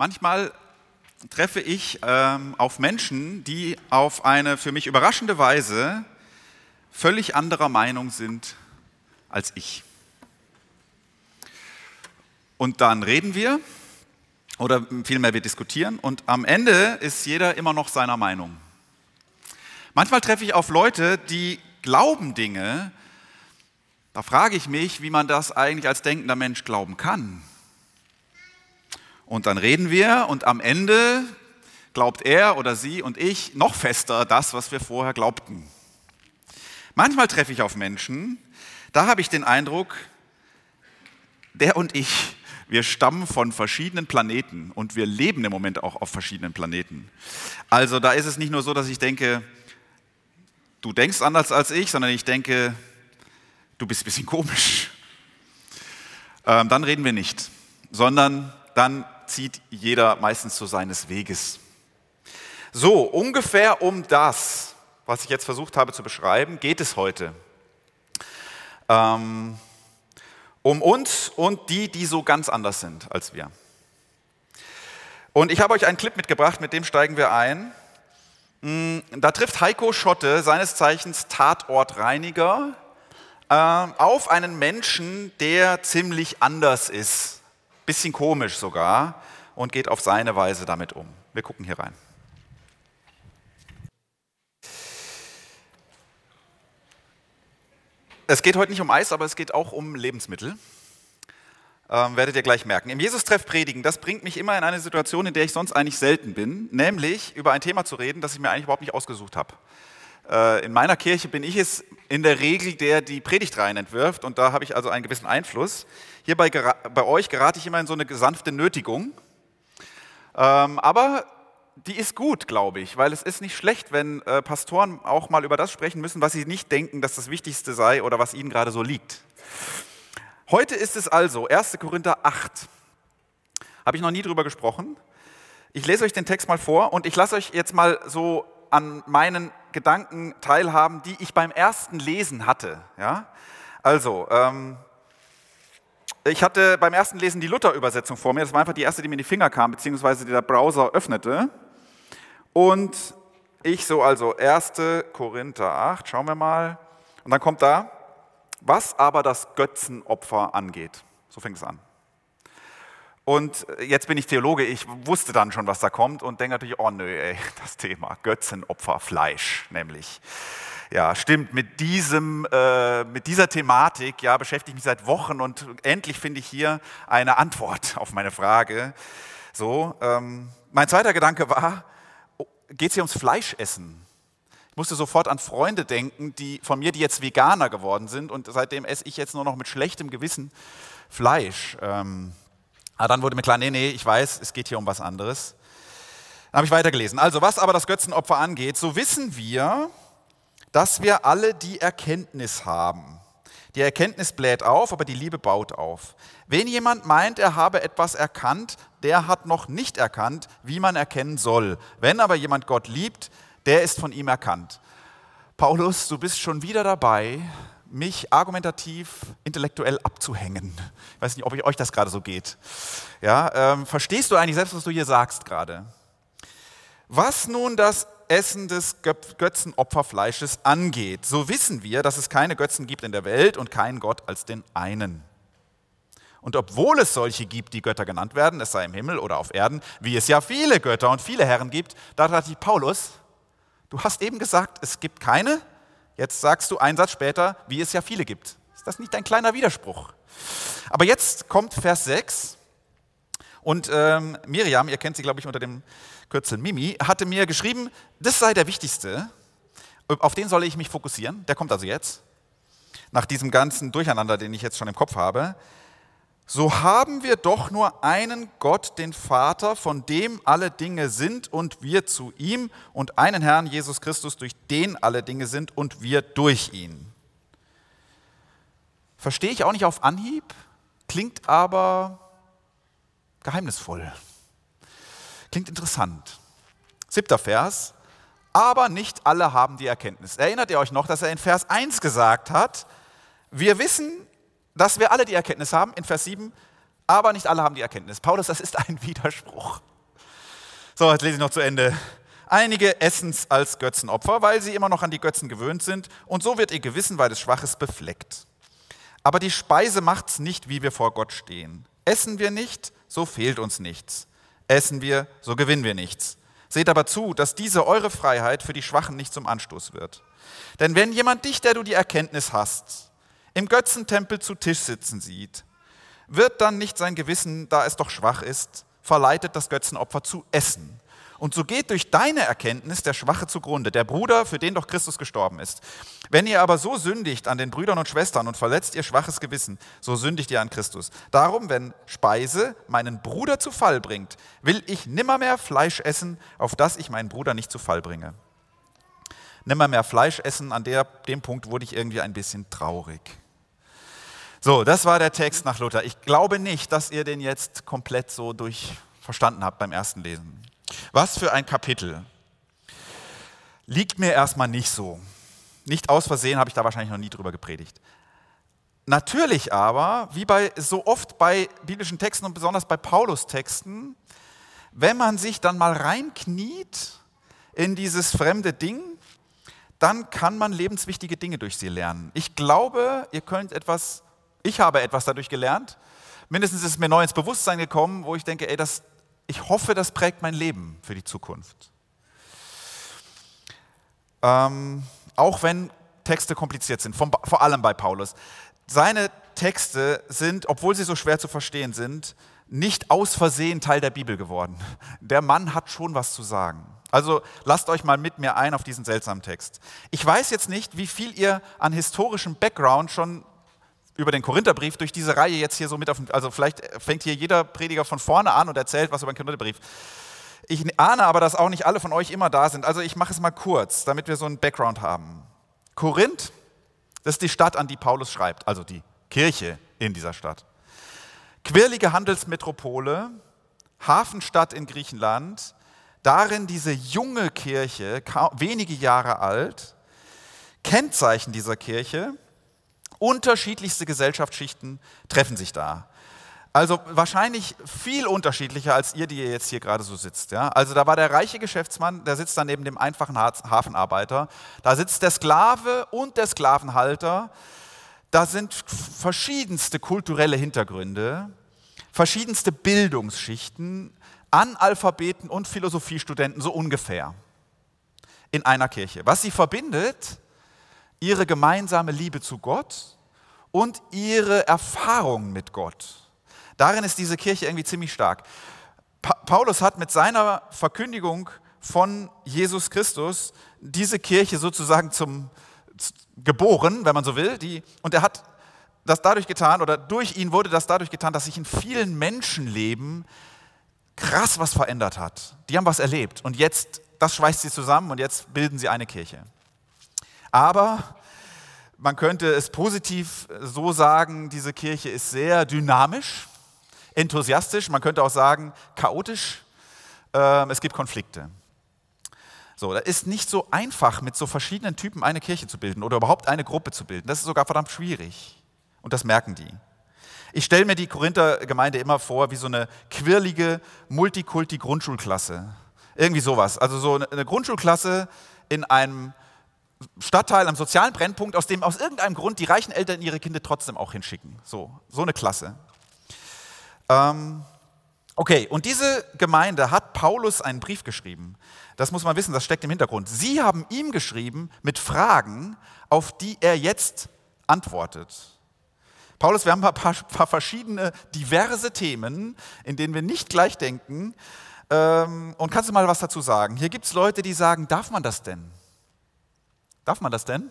Manchmal treffe ich ähm, auf Menschen, die auf eine für mich überraschende Weise völlig anderer Meinung sind als ich. Und dann reden wir oder vielmehr wir diskutieren und am Ende ist jeder immer noch seiner Meinung. Manchmal treffe ich auf Leute, die glauben Dinge, da frage ich mich, wie man das eigentlich als denkender Mensch glauben kann. Und dann reden wir und am Ende glaubt er oder sie und ich noch fester das, was wir vorher glaubten. Manchmal treffe ich auf Menschen, da habe ich den Eindruck, der und ich, wir stammen von verschiedenen Planeten und wir leben im Moment auch auf verschiedenen Planeten. Also da ist es nicht nur so, dass ich denke, du denkst anders als ich, sondern ich denke, du bist ein bisschen komisch. Ähm, dann reden wir nicht, sondern dann zieht jeder meistens so seines Weges. So, ungefähr um das, was ich jetzt versucht habe zu beschreiben, geht es heute. Ähm, um uns und die, die so ganz anders sind als wir. Und ich habe euch einen Clip mitgebracht, mit dem steigen wir ein. Hm, da trifft Heiko Schotte, seines Zeichens Tatortreiniger, äh, auf einen Menschen, der ziemlich anders ist bisschen komisch sogar, und geht auf seine Weise damit um. Wir gucken hier rein. Es geht heute nicht um Eis, aber es geht auch um Lebensmittel. Ähm, werdet ihr gleich merken. Im Jesus-Treff predigen, das bringt mich immer in eine Situation, in der ich sonst eigentlich selten bin, nämlich über ein Thema zu reden, das ich mir eigentlich überhaupt nicht ausgesucht habe. Äh, in meiner Kirche bin ich es in der Regel, der die Predigtreihen entwirft und da habe ich also einen gewissen Einfluss. Hier bei, bei euch gerate ich immer in so eine sanfte Nötigung. Ähm, aber die ist gut, glaube ich, weil es ist nicht schlecht, wenn äh, Pastoren auch mal über das sprechen müssen, was sie nicht denken, dass das Wichtigste sei oder was ihnen gerade so liegt. Heute ist es also 1. Korinther 8. Habe ich noch nie drüber gesprochen. Ich lese euch den Text mal vor und ich lasse euch jetzt mal so an meinen Gedanken teilhaben, die ich beim ersten Lesen hatte. Ja? Also, ähm, ich hatte beim ersten Lesen die Luther-Übersetzung vor mir. Das war einfach die erste, die mir in die Finger kam, beziehungsweise die der Browser öffnete. Und ich so, also 1. Korinther 8, schauen wir mal. Und dann kommt da, was aber das Götzenopfer angeht. So fängt es an. Und jetzt bin ich Theologe, ich wusste dann schon, was da kommt und denke natürlich, oh nö, ey, das Thema Götzenopfer, Fleisch nämlich. Ja, stimmt, mit, diesem, äh, mit dieser Thematik ja, beschäftige ich mich seit Wochen und endlich finde ich hier eine Antwort auf meine Frage. So, ähm, mein zweiter Gedanke war, oh, geht es hier ums Fleischessen? Ich musste sofort an Freunde denken, die von mir, die jetzt Veganer geworden sind und seitdem esse ich jetzt nur noch mit schlechtem Gewissen Fleisch. Ähm, aber dann wurde mir klar, nee, nee, ich weiß, es geht hier um was anderes. Dann habe ich weitergelesen. Also, was aber das Götzenopfer angeht, so wissen wir, dass wir alle die Erkenntnis haben. Die Erkenntnis bläht auf, aber die Liebe baut auf. Wenn jemand meint, er habe etwas erkannt, der hat noch nicht erkannt, wie man erkennen soll. Wenn aber jemand Gott liebt, der ist von ihm erkannt. Paulus, du bist schon wieder dabei, mich argumentativ, intellektuell abzuhängen. Ich weiß nicht, ob euch das gerade so geht. Ja, ähm, verstehst du eigentlich selbst, was du hier sagst gerade? Was nun das Essen des Götzenopferfleisches angeht, so wissen wir, dass es keine Götzen gibt in der Welt und keinen Gott als den einen. Und obwohl es solche gibt, die Götter genannt werden, es sei im Himmel oder auf Erden, wie es ja viele Götter und viele Herren gibt, da dachte ich, Paulus, du hast eben gesagt, es gibt keine, Jetzt sagst du einen Satz später, wie es ja viele gibt. Ist das nicht ein kleiner Widerspruch? Aber jetzt kommt Vers 6 und ähm, Miriam, ihr kennt sie, glaube ich, unter dem Kürzel Mimi, hatte mir geschrieben, das sei der wichtigste, auf den solle ich mich fokussieren. Der kommt also jetzt, nach diesem ganzen Durcheinander, den ich jetzt schon im Kopf habe so haben wir doch nur einen Gott, den Vater, von dem alle Dinge sind und wir zu ihm und einen Herrn Jesus Christus, durch den alle Dinge sind und wir durch ihn. Verstehe ich auch nicht auf Anhieb, klingt aber geheimnisvoll. Klingt interessant. Siebter Vers. Aber nicht alle haben die Erkenntnis. Erinnert ihr euch noch, dass er in Vers 1 gesagt hat, wir wissen, dass wir alle die Erkenntnis haben, in Vers 7, aber nicht alle haben die Erkenntnis. Paulus, das ist ein Widerspruch. So, jetzt lese ich noch zu Ende. Einige essen es als Götzenopfer, weil sie immer noch an die Götzen gewöhnt sind, und so wird ihr Gewissen, weil es schwach ist, befleckt. Aber die Speise macht's nicht, wie wir vor Gott stehen. Essen wir nicht, so fehlt uns nichts. Essen wir, so gewinnen wir nichts. Seht aber zu, dass diese eure Freiheit für die Schwachen nicht zum Anstoß wird. Denn wenn jemand dich, der du die Erkenntnis hast, im Götzentempel zu Tisch sitzen sieht, wird dann nicht sein Gewissen, da es doch schwach ist, verleitet, das Götzenopfer zu essen und so geht durch deine Erkenntnis der Schwache zugrunde, der Bruder, für den doch Christus gestorben ist. Wenn ihr aber so sündigt an den Brüdern und Schwestern und verletzt ihr schwaches Gewissen, so sündigt ihr an Christus. Darum, wenn Speise meinen Bruder zu Fall bringt, will ich nimmermehr Fleisch essen, auf das ich meinen Bruder nicht zu Fall bringe. Nimmermehr Fleisch essen, an der, dem Punkt wurde ich irgendwie ein bisschen traurig. So, das war der Text nach Luther. Ich glaube nicht, dass ihr den jetzt komplett so durch verstanden habt beim ersten Lesen. Was für ein Kapitel. Liegt mir erstmal nicht so. Nicht aus Versehen habe ich da wahrscheinlich noch nie drüber gepredigt. Natürlich aber, wie bei so oft bei biblischen Texten und besonders bei Paulus-Texten, wenn man sich dann mal reinkniet in dieses fremde Ding, dann kann man lebenswichtige Dinge durch sie lernen. Ich glaube, ihr könnt etwas, ich habe etwas dadurch gelernt. Mindestens ist mir neu ins Bewusstsein gekommen, wo ich denke, ey, das, ich hoffe, das prägt mein Leben für die Zukunft. Ähm, auch wenn Texte kompliziert sind, vom, vor allem bei Paulus. Seine Texte sind, obwohl sie so schwer zu verstehen sind, nicht aus Versehen Teil der Bibel geworden. Der Mann hat schon was zu sagen. Also lasst euch mal mit mir ein auf diesen seltsamen Text. Ich weiß jetzt nicht, wie viel ihr an historischem Background schon über den Korintherbrief durch diese Reihe jetzt hier so mit auf, also vielleicht fängt hier jeder Prediger von vorne an und erzählt was über den Korintherbrief. Ich ahne aber, dass auch nicht alle von euch immer da sind. Also ich mache es mal kurz, damit wir so einen Background haben. Korinth, das ist die Stadt, an die Paulus schreibt, also die Kirche in dieser Stadt. Quirlige Handelsmetropole, Hafenstadt in Griechenland, darin diese junge Kirche, wenige Jahre alt. Kennzeichen dieser Kirche, Unterschiedlichste Gesellschaftsschichten treffen sich da. Also wahrscheinlich viel unterschiedlicher als ihr, die ihr jetzt hier gerade so sitzt. Ja? Also da war der reiche Geschäftsmann, der sitzt dann neben dem einfachen Hafenarbeiter. Da sitzt der Sklave und der Sklavenhalter. Da sind verschiedenste kulturelle Hintergründe, verschiedenste Bildungsschichten, Analphabeten und Philosophiestudenten, so ungefähr, in einer Kirche. Was sie verbindet, ihre gemeinsame Liebe zu Gott und ihre Erfahrung mit Gott. Darin ist diese Kirche irgendwie ziemlich stark. Pa Paulus hat mit seiner Verkündigung von Jesus Christus diese Kirche sozusagen zum geboren, wenn man so will, die, und er hat das dadurch getan oder durch ihn wurde das dadurch getan, dass sich in vielen Menschenleben krass was verändert hat. Die haben was erlebt und jetzt das schweißt sie zusammen und jetzt bilden sie eine Kirche. Aber man könnte es positiv so sagen, diese Kirche ist sehr dynamisch, enthusiastisch, man könnte auch sagen chaotisch. Ähm, es gibt Konflikte. So, da ist nicht so einfach, mit so verschiedenen Typen eine Kirche zu bilden oder überhaupt eine Gruppe zu bilden. Das ist sogar verdammt schwierig. Und das merken die. Ich stelle mir die Korinther-Gemeinde immer vor wie so eine quirlige Multikulti-Grundschulklasse. Irgendwie sowas. Also so eine Grundschulklasse in einem Stadtteil, am sozialen Brennpunkt, aus dem aus irgendeinem Grund die reichen Eltern ihre Kinder trotzdem auch hinschicken. So, so eine Klasse. Ähm, okay, und diese Gemeinde hat Paulus einen Brief geschrieben. Das muss man wissen, das steckt im Hintergrund. Sie haben ihm geschrieben mit Fragen, auf die er jetzt antwortet. Paulus, wir haben ein paar, paar verschiedene, diverse Themen, in denen wir nicht gleich denken. Ähm, und kannst du mal was dazu sagen? Hier gibt es Leute, die sagen, darf man das denn? Darf man das denn?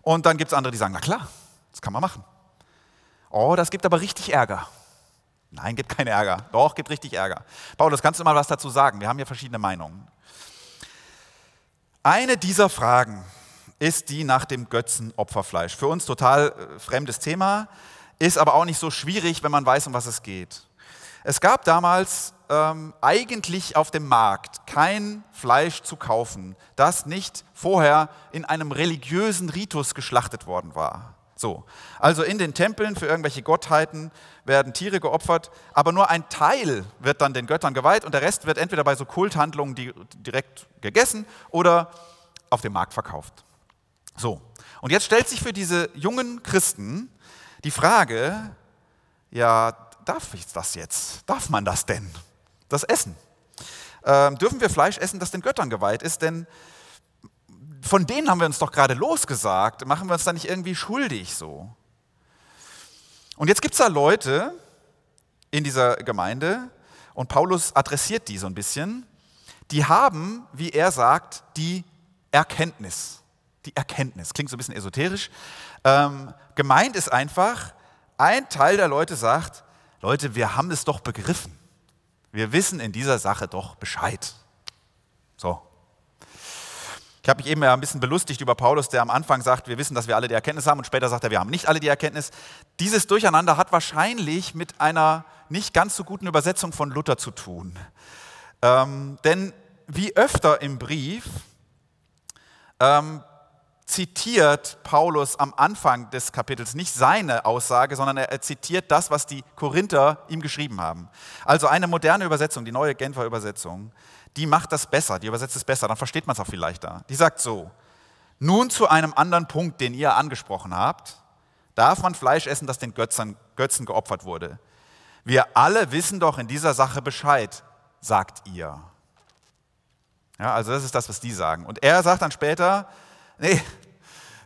Und dann gibt es andere, die sagen, na klar, das kann man machen. Oh, das gibt aber richtig Ärger. Nein, gibt keinen Ärger. Doch, gibt richtig Ärger. Paulus, kannst du mal was dazu sagen? Wir haben hier verschiedene Meinungen. Eine dieser Fragen ist die nach dem Götzenopferfleisch. Für uns total äh, fremdes Thema, ist aber auch nicht so schwierig, wenn man weiß, um was es geht. Es gab damals ähm, eigentlich auf dem Markt kein Fleisch zu kaufen, das nicht vorher in einem religiösen Ritus geschlachtet worden war. So. Also in den Tempeln für irgendwelche Gottheiten werden Tiere geopfert, aber nur ein Teil wird dann den Göttern geweiht und der Rest wird entweder bei so Kulthandlungen direkt gegessen oder auf dem Markt verkauft. So. Und jetzt stellt sich für diese jungen Christen die Frage, ja, darf ich das jetzt? Darf man das denn? Das Essen? Ähm, dürfen wir Fleisch essen, das den Göttern geweiht ist? Denn von denen haben wir uns doch gerade losgesagt. Machen wir uns da nicht irgendwie schuldig so? Und jetzt gibt es da Leute in dieser Gemeinde, und Paulus adressiert die so ein bisschen, die haben, wie er sagt, die Erkenntnis. Die Erkenntnis. Klingt so ein bisschen esoterisch. Ähm, gemeint ist einfach, ein Teil der Leute sagt, Leute, wir haben es doch begriffen. Wir wissen in dieser Sache doch Bescheid. So. Ich habe mich eben ja ein bisschen belustigt über Paulus, der am Anfang sagt, wir wissen, dass wir alle die Erkenntnis haben und später sagt er, wir haben nicht alle die Erkenntnis. Dieses Durcheinander hat wahrscheinlich mit einer nicht ganz so guten Übersetzung von Luther zu tun. Ähm, denn wie öfter im Brief ähm, zitiert Paulus am Anfang des Kapitels nicht seine Aussage, sondern er zitiert das, was die Korinther ihm geschrieben haben. Also eine moderne Übersetzung, die neue Genfer Übersetzung, die macht das besser, die übersetzt es besser, dann versteht man es auch viel leichter. Die sagt so, nun zu einem anderen Punkt, den ihr angesprochen habt, darf man Fleisch essen, das den Götzen, Götzen geopfert wurde. Wir alle wissen doch in dieser Sache Bescheid, sagt ihr. Ja, also das ist das, was die sagen. Und er sagt dann später, Nee,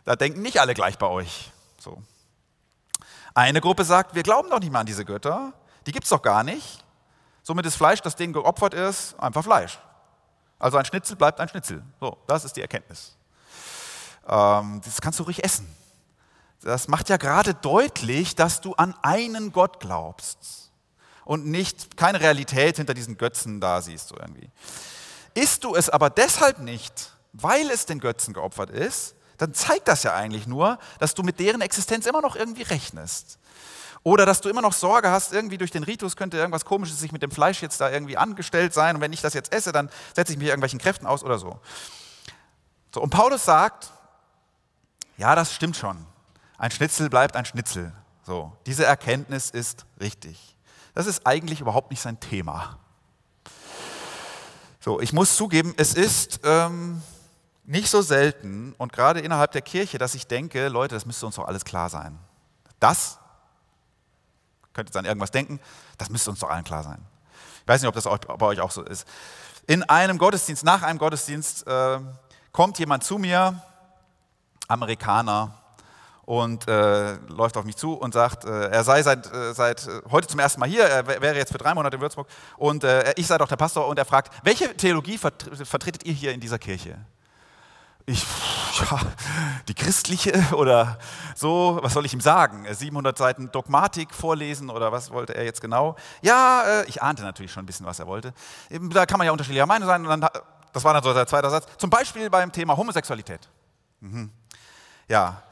da denken nicht alle gleich bei euch. So. Eine Gruppe sagt, wir glauben doch nicht mehr an diese Götter, die gibt es doch gar nicht. Somit ist Fleisch, das denen geopfert ist, einfach Fleisch. Also ein Schnitzel bleibt ein Schnitzel. So, das ist die Erkenntnis. Ähm, das kannst du ruhig essen. Das macht ja gerade deutlich, dass du an einen Gott glaubst und nicht keine Realität hinter diesen Götzen da siehst. So irgendwie. Isst du es aber deshalb nicht, weil es den Götzen geopfert ist, dann zeigt das ja eigentlich nur, dass du mit deren Existenz immer noch irgendwie rechnest. Oder dass du immer noch Sorge hast, irgendwie durch den Ritus könnte irgendwas Komisches sich mit dem Fleisch jetzt da irgendwie angestellt sein und wenn ich das jetzt esse, dann setze ich mich irgendwelchen Kräften aus oder so. so. Und Paulus sagt, ja, das stimmt schon. Ein Schnitzel bleibt ein Schnitzel. So, diese Erkenntnis ist richtig. Das ist eigentlich überhaupt nicht sein Thema. So, ich muss zugeben, es ist ähm, nicht so selten und gerade innerhalb der Kirche, dass ich denke, Leute, das müsste uns doch alles klar sein. Das, könnt ihr an irgendwas denken, das müsste uns doch allen klar sein. Ich weiß nicht, ob das bei euch auch so ist. In einem Gottesdienst, nach einem Gottesdienst, äh, kommt jemand zu mir, Amerikaner, und äh, läuft auf mich zu und sagt, äh, er sei seit, äh, seit äh, heute zum ersten Mal hier, er wäre jetzt für drei Monate in Würzburg und äh, ich sei doch der Pastor und er fragt, welche Theologie vertretet ihr hier in dieser Kirche? ich, ja, die christliche oder so, was soll ich ihm sagen? 700 Seiten Dogmatik vorlesen oder was wollte er jetzt genau? Ja, äh, ich ahnte natürlich schon ein bisschen, was er wollte. Da kann man ja unterschiedlicher Meinung sein. Und dann, das war dann so der zweite Satz. Zum Beispiel beim Thema Homosexualität. Mhm. Ja,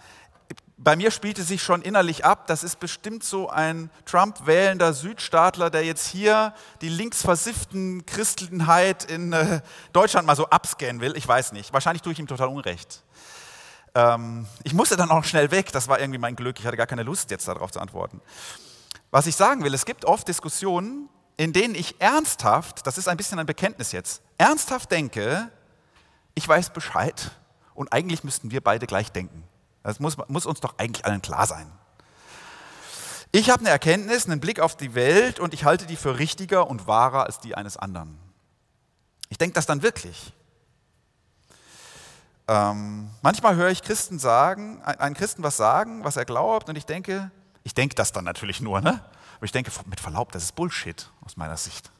bei mir spielte sich schon innerlich ab, das ist bestimmt so ein Trump-wählender Südstaatler, der jetzt hier die linksversifften Christenheit in äh, Deutschland mal so abscannen will. Ich weiß nicht. Wahrscheinlich tue ich ihm total Unrecht. Ähm, ich musste dann auch schnell weg. Das war irgendwie mein Glück. Ich hatte gar keine Lust, jetzt darauf zu antworten. Was ich sagen will, es gibt oft Diskussionen, in denen ich ernsthaft, das ist ein bisschen ein Bekenntnis jetzt, ernsthaft denke, ich weiß Bescheid und eigentlich müssten wir beide gleich denken. Das muss, muss uns doch eigentlich allen klar sein. Ich habe eine Erkenntnis, einen Blick auf die Welt und ich halte die für richtiger und wahrer als die eines anderen. Ich denke das dann wirklich. Ähm, manchmal höre ich Christen sagen, einen Christen was sagen, was er glaubt, und ich denke, ich denke das dann natürlich nur, ne? Aber ich denke, mit Verlaub, das ist Bullshit aus meiner Sicht.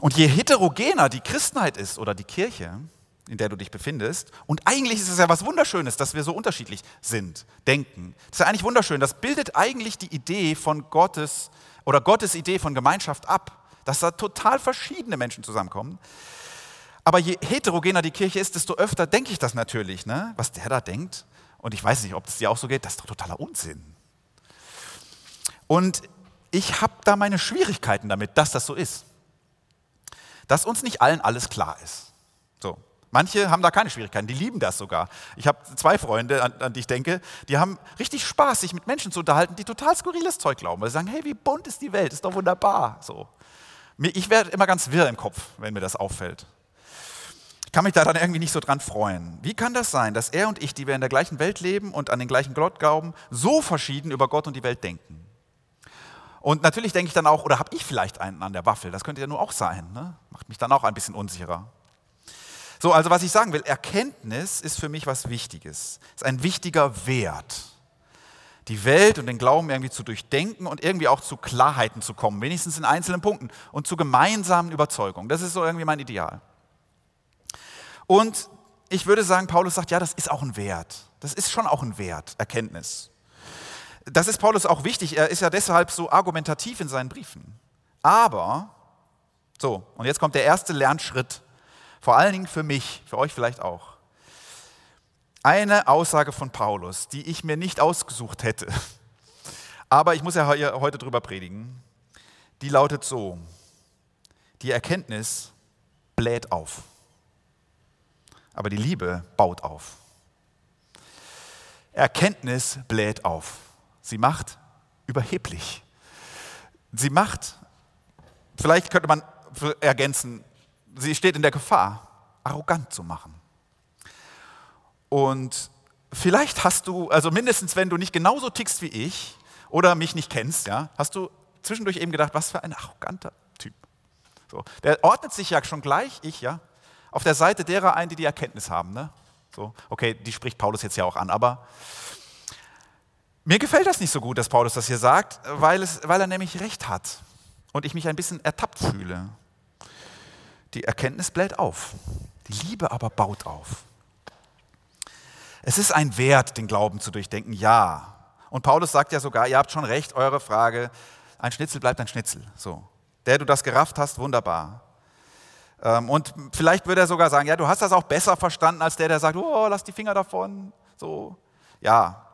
Und je heterogener die Christenheit ist oder die Kirche, in der du dich befindest. Und eigentlich ist es ja was Wunderschönes, dass wir so unterschiedlich sind, denken. Das ist ja eigentlich wunderschön. Das bildet eigentlich die Idee von Gottes oder Gottes Idee von Gemeinschaft ab, dass da total verschiedene Menschen zusammenkommen. Aber je heterogener die Kirche ist, desto öfter denke ich das natürlich, ne? was der da denkt. Und ich weiß nicht, ob es dir auch so geht, das ist doch totaler Unsinn. Und ich habe da meine Schwierigkeiten damit, dass das so ist. Dass uns nicht allen alles klar ist. So. Manche haben da keine Schwierigkeiten, die lieben das sogar. Ich habe zwei Freunde, an, an, die ich denke, die haben richtig Spaß, sich mit Menschen zu unterhalten, die total skurriles Zeug glauben, weil sie sagen, hey, wie bunt ist die Welt, ist doch wunderbar. So. Ich werde immer ganz wirr im Kopf, wenn mir das auffällt. Ich kann mich da dann irgendwie nicht so dran freuen. Wie kann das sein, dass er und ich, die wir in der gleichen Welt leben und an den gleichen Gott glauben, so verschieden über Gott und die Welt denken? Und natürlich denke ich dann auch, oder habe ich vielleicht einen an der Waffel? Das könnte ja nur auch sein. Ne? Macht mich dann auch ein bisschen unsicherer. So, also was ich sagen will, Erkenntnis ist für mich was Wichtiges. Ist ein wichtiger Wert. Die Welt und den Glauben irgendwie zu durchdenken und irgendwie auch zu Klarheiten zu kommen, wenigstens in einzelnen Punkten und zu gemeinsamen Überzeugungen. Das ist so irgendwie mein Ideal. Und ich würde sagen, Paulus sagt, ja, das ist auch ein Wert. Das ist schon auch ein Wert, Erkenntnis. Das ist Paulus auch wichtig. Er ist ja deshalb so argumentativ in seinen Briefen. Aber, so, und jetzt kommt der erste Lernschritt, vor allen Dingen für mich, für euch vielleicht auch. Eine Aussage von Paulus, die ich mir nicht ausgesucht hätte, aber ich muss ja heute drüber predigen, die lautet so, die Erkenntnis bläht auf aber die Liebe baut auf. Erkenntnis bläht auf. Sie macht überheblich. Sie macht, vielleicht könnte man ergänzen, sie steht in der Gefahr, arrogant zu machen. Und vielleicht hast du, also mindestens wenn du nicht genauso tickst wie ich oder mich nicht kennst, ja, hast du zwischendurch eben gedacht, was für ein arroganter Typ. So, der ordnet sich ja schon gleich, ich ja, auf der Seite derer ein, die die Erkenntnis haben. Ne? So, okay, die spricht Paulus jetzt ja auch an, aber mir gefällt das nicht so gut, dass Paulus das hier sagt, weil, es, weil er nämlich recht hat und ich mich ein bisschen ertappt fühle. Die Erkenntnis bläht auf, die Liebe aber baut auf. Es ist ein Wert, den Glauben zu durchdenken, ja. Und Paulus sagt ja sogar, ihr habt schon recht, eure Frage, ein Schnitzel bleibt ein Schnitzel. So. Der du das gerafft hast, wunderbar. Ähm, und vielleicht würde er sogar sagen, ja, du hast das auch besser verstanden als der, der sagt, oh, lass die Finger davon. So, ja.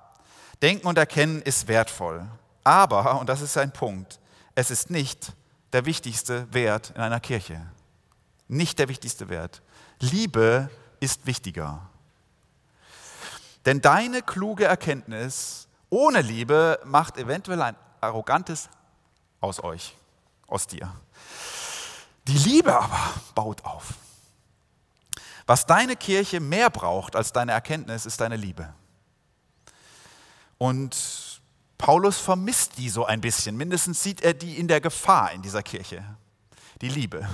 Denken und Erkennen ist wertvoll. Aber, und das ist ein Punkt, es ist nicht der wichtigste Wert in einer Kirche. Nicht der wichtigste Wert. Liebe ist wichtiger. Denn deine kluge Erkenntnis ohne Liebe macht eventuell ein arrogantes aus euch, aus dir. Die Liebe aber baut auf. Was deine Kirche mehr braucht als deine Erkenntnis, ist deine Liebe. Und Paulus vermisst die so ein bisschen. Mindestens sieht er die in der Gefahr in dieser Kirche. Die Liebe.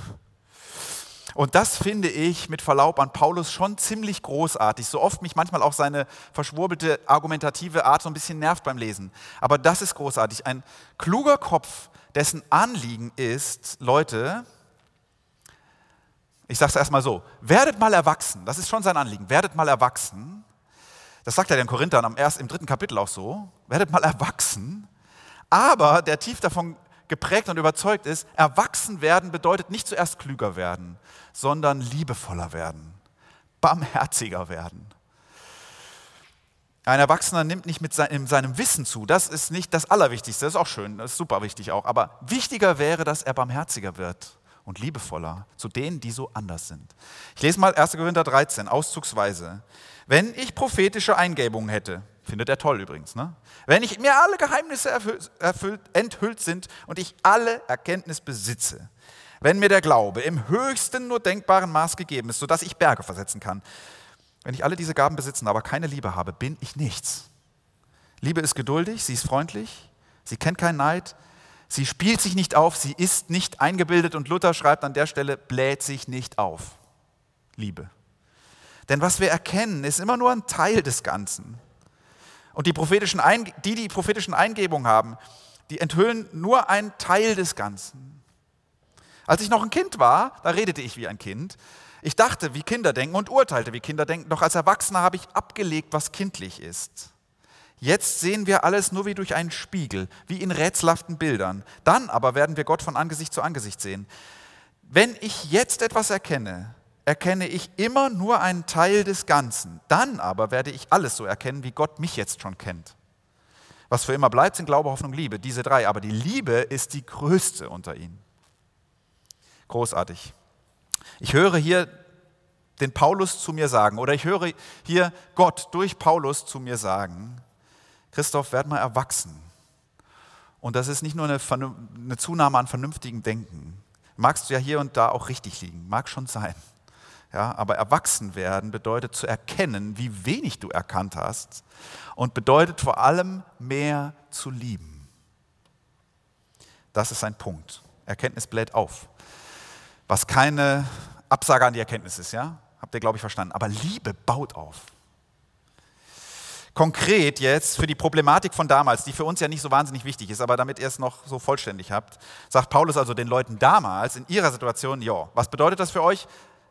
Und das finde ich mit Verlaub an Paulus schon ziemlich großartig. So oft mich manchmal auch seine verschwurbelte argumentative Art so ein bisschen nervt beim Lesen. Aber das ist großartig. Ein kluger Kopf, dessen Anliegen ist, Leute, ich sage es erstmal so, werdet mal erwachsen, das ist schon sein Anliegen, werdet mal erwachsen. Das sagt er den Korinthern am ersten, im dritten Kapitel auch so, werdet mal erwachsen. Aber der tief davon geprägt und überzeugt ist, erwachsen werden bedeutet nicht zuerst klüger werden, sondern liebevoller werden, barmherziger werden. Ein Erwachsener nimmt nicht mit seinem Wissen zu. Das ist nicht das Allerwichtigste. Das ist auch schön, das ist super wichtig auch. Aber wichtiger wäre, dass er barmherziger wird und liebevoller zu denen, die so anders sind. Ich lese mal 1. Korinther 13, auszugsweise. Wenn ich prophetische Eingebungen hätte, findet er toll übrigens, ne? wenn ich mir alle Geheimnisse erfüllt, enthüllt sind und ich alle Erkenntnis besitze, wenn mir der Glaube im höchsten nur denkbaren Maß gegeben ist, sodass ich Berge versetzen kann, wenn ich alle diese Gaben besitze, aber keine Liebe habe, bin ich nichts. Liebe ist geduldig, sie ist freundlich, sie kennt keinen Neid, Sie spielt sich nicht auf, sie ist nicht eingebildet und Luther schreibt an der Stelle, bläht sich nicht auf. Liebe. Denn was wir erkennen, ist immer nur ein Teil des Ganzen. Und die, prophetischen die, die prophetischen Eingebungen haben, die enthüllen nur einen Teil des Ganzen. Als ich noch ein Kind war, da redete ich wie ein Kind. Ich dachte, wie Kinder denken und urteilte, wie Kinder denken. Doch als Erwachsener habe ich abgelegt, was kindlich ist. Jetzt sehen wir alles nur wie durch einen Spiegel, wie in rätselhaften Bildern. Dann aber werden wir Gott von Angesicht zu Angesicht sehen. Wenn ich jetzt etwas erkenne, erkenne ich immer nur einen Teil des Ganzen. Dann aber werde ich alles so erkennen, wie Gott mich jetzt schon kennt. Was für immer bleibt, sind Glaube, Hoffnung, Liebe, diese drei. Aber die Liebe ist die größte unter ihnen. Großartig. Ich höre hier den Paulus zu mir sagen, oder ich höre hier Gott durch Paulus zu mir sagen, Christoph, werd mal erwachsen. Und das ist nicht nur eine, Zunahme an vernünftigem Denken. Magst du ja hier und da auch richtig liegen, mag schon sein. Ja, aber erwachsen werden bedeutet zu erkennen, wie wenig du erkannt hast und bedeutet vor allem mehr zu lieben. Das ist ein Punkt. Erkenntnis bläht auf. Was keine Absage an die Erkenntnis ist, ja? Habt ihr, glaube ich, verstanden. Aber Liebe baut auf. Konkret jetzt für die Problematik von damals, die für uns ja nicht so wahnsinnig wichtig ist, aber damit ihr es noch so vollständig habt, sagt Paulus also den Leuten damals in ihrer Situation, ja, was bedeutet das für euch?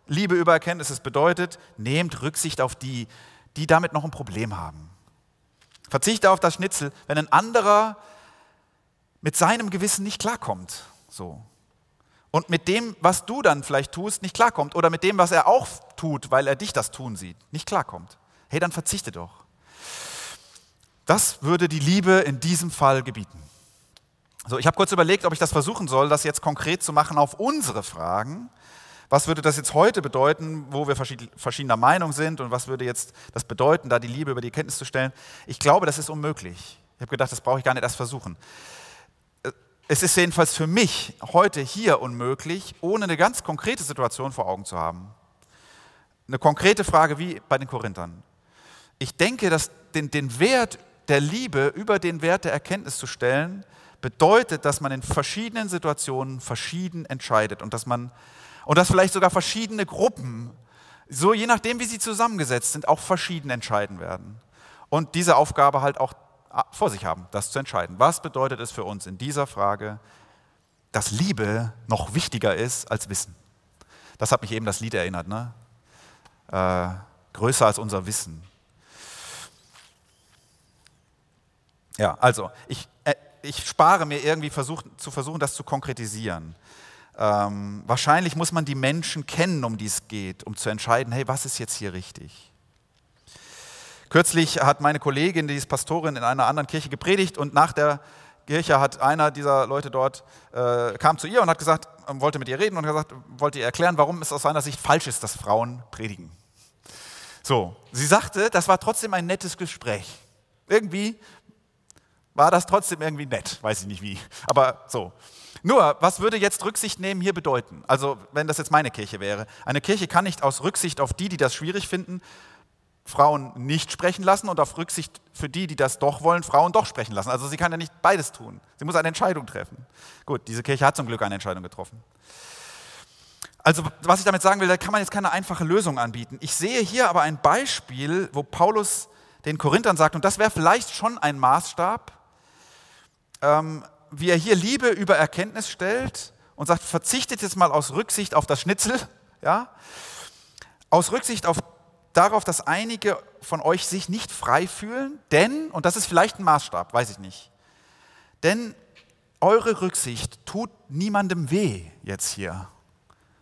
Liebe über Erkenntnis, es bedeutet, nehmt Rücksicht auf die, die damit noch ein Problem haben. Verzichte auf das Schnitzel, wenn ein anderer mit seinem Gewissen nicht klarkommt. So. Und mit dem, was du dann vielleicht tust, nicht klarkommt. Oder mit dem, was er auch tut, weil er dich das tun sieht, nicht klarkommt. Hey, dann verzichte doch. Das würde die Liebe in diesem Fall gebieten. So, ich habe kurz überlegt, ob ich das versuchen soll, das jetzt konkret zu machen auf unsere Fragen. Was würde das jetzt heute bedeuten, wo wir verschiedener Meinung sind und was würde jetzt das bedeuten, da die Liebe über die Kenntnis zu stellen? Ich glaube, das ist unmöglich. Ich habe gedacht, das brauche ich gar nicht erst versuchen. Es ist jedenfalls für mich heute hier unmöglich, ohne eine ganz konkrete Situation vor Augen zu haben. Eine konkrete Frage wie bei den Korinthern. Ich denke, dass den, den Wert der Liebe über den Wert der Erkenntnis zu stellen, bedeutet, dass man in verschiedenen Situationen verschieden entscheidet und dass man und dass vielleicht sogar verschiedene Gruppen, so je nachdem, wie sie zusammengesetzt sind, auch verschieden entscheiden werden. Und diese Aufgabe halt auch vor sich haben, das zu entscheiden. Was bedeutet es für uns in dieser Frage, dass Liebe noch wichtiger ist als Wissen? Das hat mich eben das Lied erinnert, ne? Äh, größer als unser Wissen. Ja, also ich, äh, ich spare mir irgendwie versuch, zu versuchen, das zu konkretisieren. Ähm, wahrscheinlich muss man die Menschen kennen, um die es geht, um zu entscheiden, hey, was ist jetzt hier richtig? Kürzlich hat meine Kollegin, die ist Pastorin in einer anderen Kirche, gepredigt und nach der Kirche hat einer dieser Leute dort, äh, kam zu ihr und hat gesagt, ähm, wollte mit ihr reden und gesagt, wollte ihr erklären, warum es aus seiner Sicht falsch ist, dass Frauen predigen. So, sie sagte, das war trotzdem ein nettes Gespräch. Irgendwie war das trotzdem irgendwie nett, weiß ich nicht wie, aber so. Nur, was würde jetzt Rücksicht nehmen hier bedeuten? Also, wenn das jetzt meine Kirche wäre. Eine Kirche kann nicht aus Rücksicht auf die, die das schwierig finden, Frauen nicht sprechen lassen und auf Rücksicht für die, die das doch wollen, Frauen doch sprechen lassen. Also sie kann ja nicht beides tun. Sie muss eine Entscheidung treffen. Gut, diese Kirche hat zum Glück eine Entscheidung getroffen. Also was ich damit sagen will, da kann man jetzt keine einfache Lösung anbieten. Ich sehe hier aber ein Beispiel, wo Paulus den Korinthern sagt, und das wäre vielleicht schon ein Maßstab, ähm, wie er hier Liebe über Erkenntnis stellt und sagt, verzichtet jetzt mal aus Rücksicht auf das Schnitzel, ja, aus Rücksicht auf darauf, dass einige von euch sich nicht frei fühlen, denn, und das ist vielleicht ein Maßstab, weiß ich nicht, denn eure Rücksicht tut niemandem weh jetzt hier.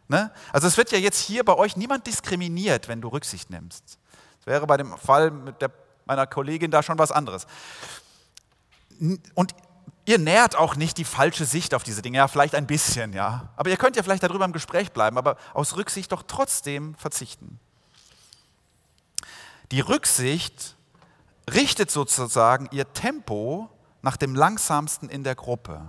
Ne? Also es wird ja jetzt hier bei euch niemand diskriminiert, wenn du Rücksicht nimmst. Das wäre bei dem Fall mit der, meiner Kollegin da schon was anderes. Und ihr nährt auch nicht die falsche Sicht auf diese Dinge, ja, vielleicht ein bisschen, ja. Aber ihr könnt ja vielleicht darüber im Gespräch bleiben, aber aus Rücksicht doch trotzdem verzichten. Die Rücksicht richtet sozusagen ihr Tempo nach dem langsamsten in der Gruppe.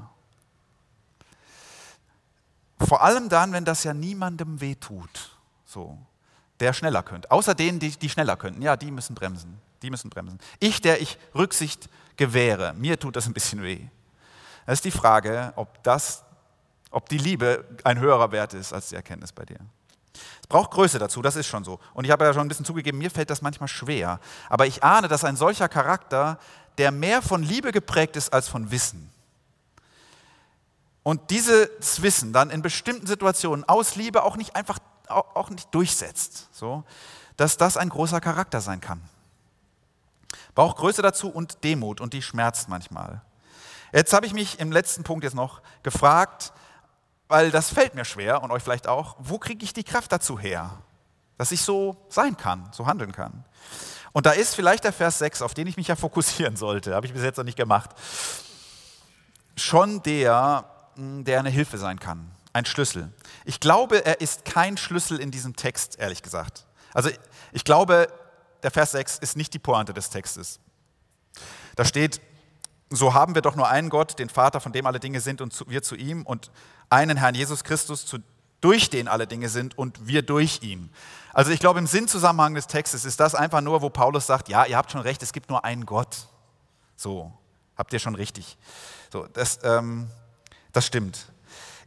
Vor allem dann, wenn das ja niemandem wehtut, so, der schneller könnte. Außer denen, die, die schneller könnten. Ja, die müssen bremsen. Die müssen bremsen. Ich, der ich Rücksicht gewähre, mir tut das ein bisschen weh. Das ist die Frage, ob, das, ob die Liebe ein höherer Wert ist als die Erkenntnis bei dir braucht Größe dazu, das ist schon so. Und ich habe ja schon ein bisschen zugegeben, mir fällt das manchmal schwer. Aber ich ahne, dass ein solcher Charakter, der mehr von Liebe geprägt ist als von Wissen, und dieses Wissen dann in bestimmten Situationen aus Liebe auch nicht einfach auch nicht durchsetzt, so, dass das ein großer Charakter sein kann. Braucht Größe dazu und Demut und die schmerzt manchmal. Jetzt habe ich mich im letzten Punkt jetzt noch gefragt, weil das fällt mir schwer und euch vielleicht auch, wo kriege ich die Kraft dazu her, dass ich so sein kann, so handeln kann. Und da ist vielleicht der Vers 6, auf den ich mich ja fokussieren sollte, habe ich bis jetzt noch nicht gemacht, schon der, hm, der eine Hilfe sein kann, ein Schlüssel. Ich glaube, er ist kein Schlüssel in diesem Text, ehrlich gesagt. Also ich glaube, der Vers 6 ist nicht die Pointe des Textes. Da steht, so haben wir doch nur einen Gott, den Vater, von dem alle Dinge sind und wir zu ihm und einen Herrn Jesus Christus, durch den alle Dinge sind und wir durch ihn. Also ich glaube, im Sinnzusammenhang des Textes ist das einfach nur, wo Paulus sagt, ja, ihr habt schon recht, es gibt nur einen Gott. So, habt ihr schon richtig. So, das, ähm, das stimmt.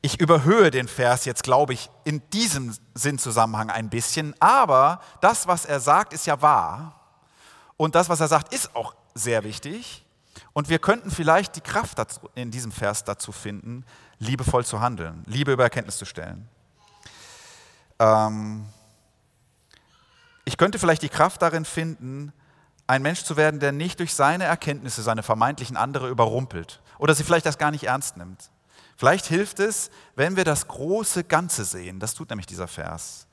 Ich überhöhe den Vers jetzt, glaube ich, in diesem Sinnzusammenhang ein bisschen, aber das, was er sagt, ist ja wahr. Und das, was er sagt, ist auch sehr wichtig. Und wir könnten vielleicht die Kraft dazu, in diesem Vers dazu finden, liebevoll zu handeln, Liebe über Erkenntnis zu stellen. Ähm ich könnte vielleicht die Kraft darin finden, ein Mensch zu werden, der nicht durch seine Erkenntnisse seine vermeintlichen andere überrumpelt oder sie vielleicht das gar nicht ernst nimmt. Vielleicht hilft es, wenn wir das große Ganze sehen. Das tut nämlich dieser Vers.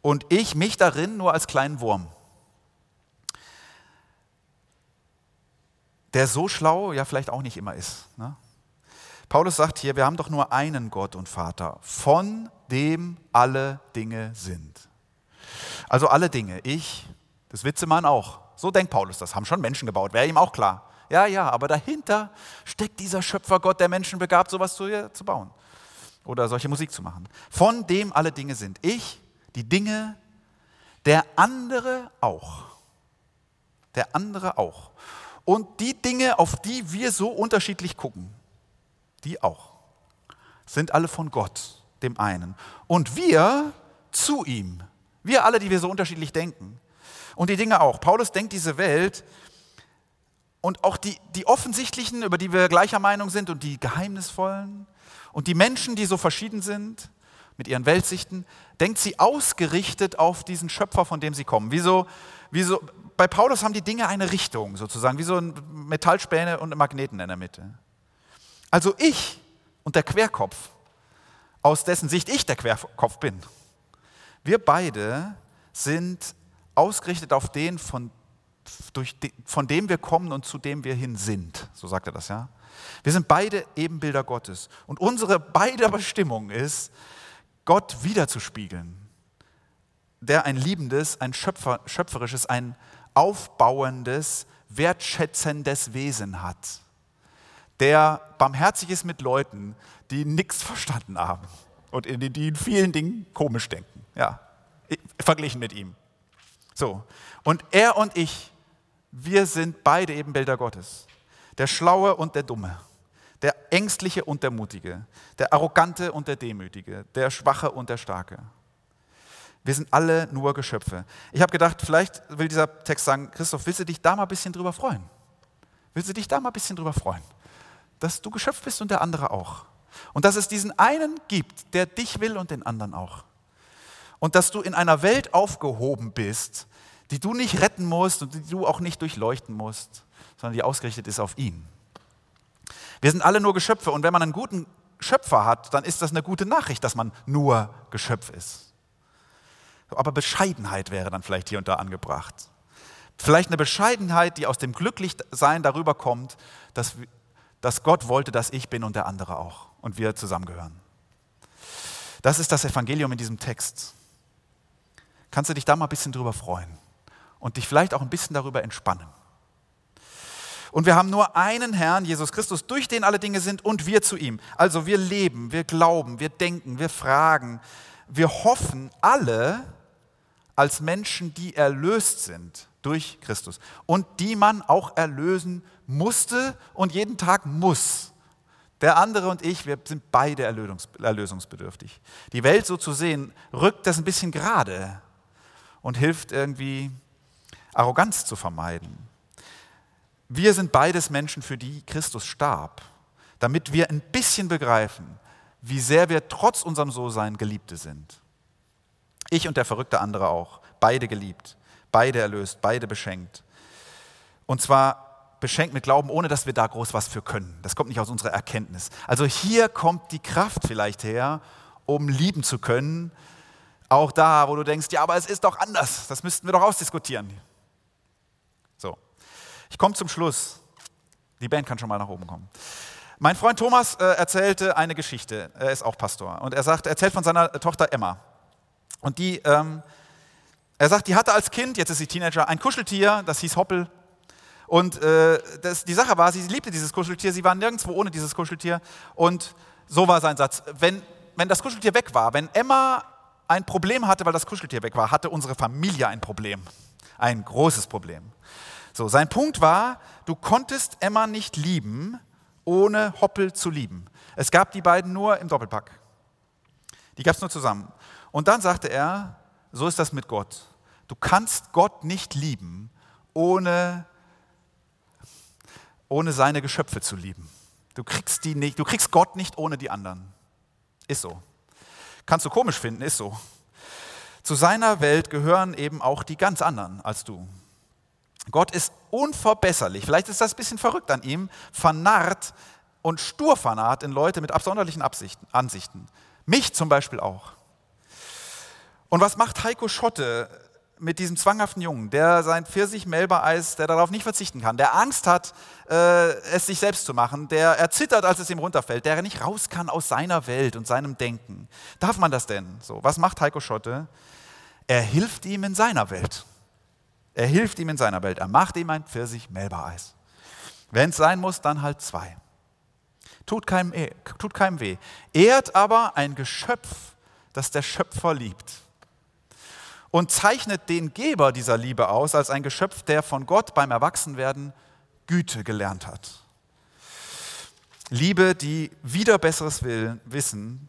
Und ich mich darin nur als kleinen Wurm. Der so schlau ja vielleicht auch nicht immer ist. Ne? Paulus sagt hier, wir haben doch nur einen Gott und Vater, von dem alle Dinge sind. Also alle Dinge, ich, das Witzemann auch. So denkt Paulus das, haben schon Menschen gebaut, wäre ihm auch klar. Ja, ja, aber dahinter steckt dieser Schöpfergott, der Menschen begabt, sowas zu, zu bauen oder solche Musik zu machen. Von dem alle Dinge sind. Ich, die Dinge, der andere auch. Der andere auch. Und die Dinge, auf die wir so unterschiedlich gucken, die auch, sind alle von Gott, dem einen. Und wir zu ihm. Wir alle, die wir so unterschiedlich denken. Und die Dinge auch. Paulus denkt diese Welt und auch die, die offensichtlichen, über die wir gleicher Meinung sind und die geheimnisvollen und die Menschen, die so verschieden sind mit ihren Weltsichten, denkt sie ausgerichtet auf diesen Schöpfer, von dem sie kommen. Wie so, wie so, bei Paulus haben die Dinge eine Richtung sozusagen, wie so ein Metallspäne und Magneten in der Mitte. Also ich und der Querkopf, aus dessen Sicht ich der Querkopf bin, wir beide sind ausgerichtet auf den, von durch de, von dem wir kommen und zu dem wir hin sind. So sagt er das, ja. Wir sind beide Ebenbilder Gottes. Und unsere beide Bestimmung ist, Gott wiederzuspiegeln, der ein liebendes, ein Schöpfer, schöpferisches, ein aufbauendes, wertschätzendes Wesen hat. Der barmherzig ist mit Leuten, die nichts verstanden haben und die in vielen Dingen komisch denken. Ja, verglichen mit ihm. So. Und er und ich, wir sind beide eben Bilder Gottes. Der Schlaue und der Dumme. Der Ängstliche und der Mutige. Der Arrogante und der Demütige. Der Schwache und der Starke. Wir sind alle nur Geschöpfe. Ich habe gedacht, vielleicht will dieser Text sagen, Christoph, willst du dich da mal ein bisschen drüber freuen? Willst du dich da mal ein bisschen drüber freuen? Dass du Geschöpf bist und der andere auch. Und dass es diesen einen gibt, der dich will und den anderen auch. Und dass du in einer Welt aufgehoben bist, die du nicht retten musst und die du auch nicht durchleuchten musst, sondern die ausgerichtet ist auf ihn. Wir sind alle nur Geschöpfe und wenn man einen guten Schöpfer hat, dann ist das eine gute Nachricht, dass man nur Geschöpf ist. Aber Bescheidenheit wäre dann vielleicht hier und da angebracht. Vielleicht eine Bescheidenheit, die aus dem Glücklichsein darüber kommt, dass, dass Gott wollte, dass ich bin und der andere auch und wir zusammengehören. Das ist das Evangelium in diesem Text. Kannst du dich da mal ein bisschen drüber freuen? und dich vielleicht auch ein bisschen darüber entspannen. Und wir haben nur einen Herrn, Jesus Christus, durch den alle Dinge sind und wir zu ihm. Also wir leben, wir glauben, wir denken, wir fragen, wir hoffen alle als Menschen, die erlöst sind durch Christus und die man auch erlösen musste und jeden Tag muss. Der andere und ich, wir sind beide erlösungsbedürftig. Die Welt so zu sehen, rückt das ein bisschen gerade und hilft irgendwie Arroganz zu vermeiden. Wir sind beides Menschen, für die Christus starb, damit wir ein bisschen begreifen, wie sehr wir trotz unserem So-Sein Geliebte sind. Ich und der verrückte andere auch, beide geliebt, beide erlöst, beide beschenkt. Und zwar beschenkt mit Glauben, ohne dass wir da groß was für können. Das kommt nicht aus unserer Erkenntnis. Also hier kommt die Kraft vielleicht her, um lieben zu können. Auch da, wo du denkst, ja, aber es ist doch anders. Das müssten wir doch ausdiskutieren. Ich komme zum Schluss. Die Band kann schon mal nach oben kommen. Mein Freund Thomas äh, erzählte eine Geschichte. Er ist auch Pastor. Und er sagt, er erzählt von seiner Tochter Emma. Und die ähm, Er sagt, die hatte als Kind, jetzt ist sie Teenager, ein Kuscheltier, das hieß Hoppel. Und äh, das, die Sache war, sie liebte dieses Kuscheltier, sie war nirgendwo ohne dieses Kuscheltier. Und so war sein Satz. Wenn, wenn das Kuscheltier weg war, wenn Emma ein Problem hatte, weil das Kuscheltier weg war, hatte unsere Familie ein Problem. Ein großes Problem. So, sein Punkt war, du konntest Emma nicht lieben, ohne Hoppel zu lieben. Es gab die beiden nur im Doppelpack. Die gab es nur zusammen. Und dann sagte er, so ist das mit Gott. Du kannst Gott nicht lieben, ohne, ohne seine Geschöpfe zu lieben. Du kriegst, die nicht, du kriegst Gott nicht ohne die anderen. Ist so. Kannst du komisch finden, ist so. Zu seiner Welt gehören eben auch die ganz anderen als du. Gott ist unverbesserlich. Vielleicht ist das ein bisschen verrückt an ihm, vernarrt und stur vernarrt in Leute mit absonderlichen Absichten, Ansichten. Mich zum Beispiel auch. Und was macht Heiko Schotte mit diesem zwanghaften Jungen, der sein Pfirsich-Melba-Eis, der darauf nicht verzichten kann, der Angst hat, äh, es sich selbst zu machen, der erzittert, als es ihm runterfällt, der nicht raus kann aus seiner Welt und seinem Denken. Darf man das denn? So, was macht Heiko Schotte? Er hilft ihm in seiner Welt. Er hilft ihm in seiner Welt. Er macht ihm ein Pfirsich-Melba-Eis. Wenn es sein muss, dann halt zwei. Tut keinem, tut keinem weh. Ehrt aber ein Geschöpf, das der Schöpfer liebt und zeichnet den Geber dieser Liebe aus als ein Geschöpf, der von Gott beim Erwachsenwerden Güte gelernt hat. Liebe, die wieder besseres Wissen,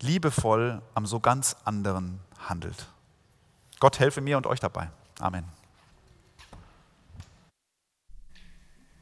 liebevoll am so ganz anderen handelt. Gott helfe mir und euch dabei. Amen.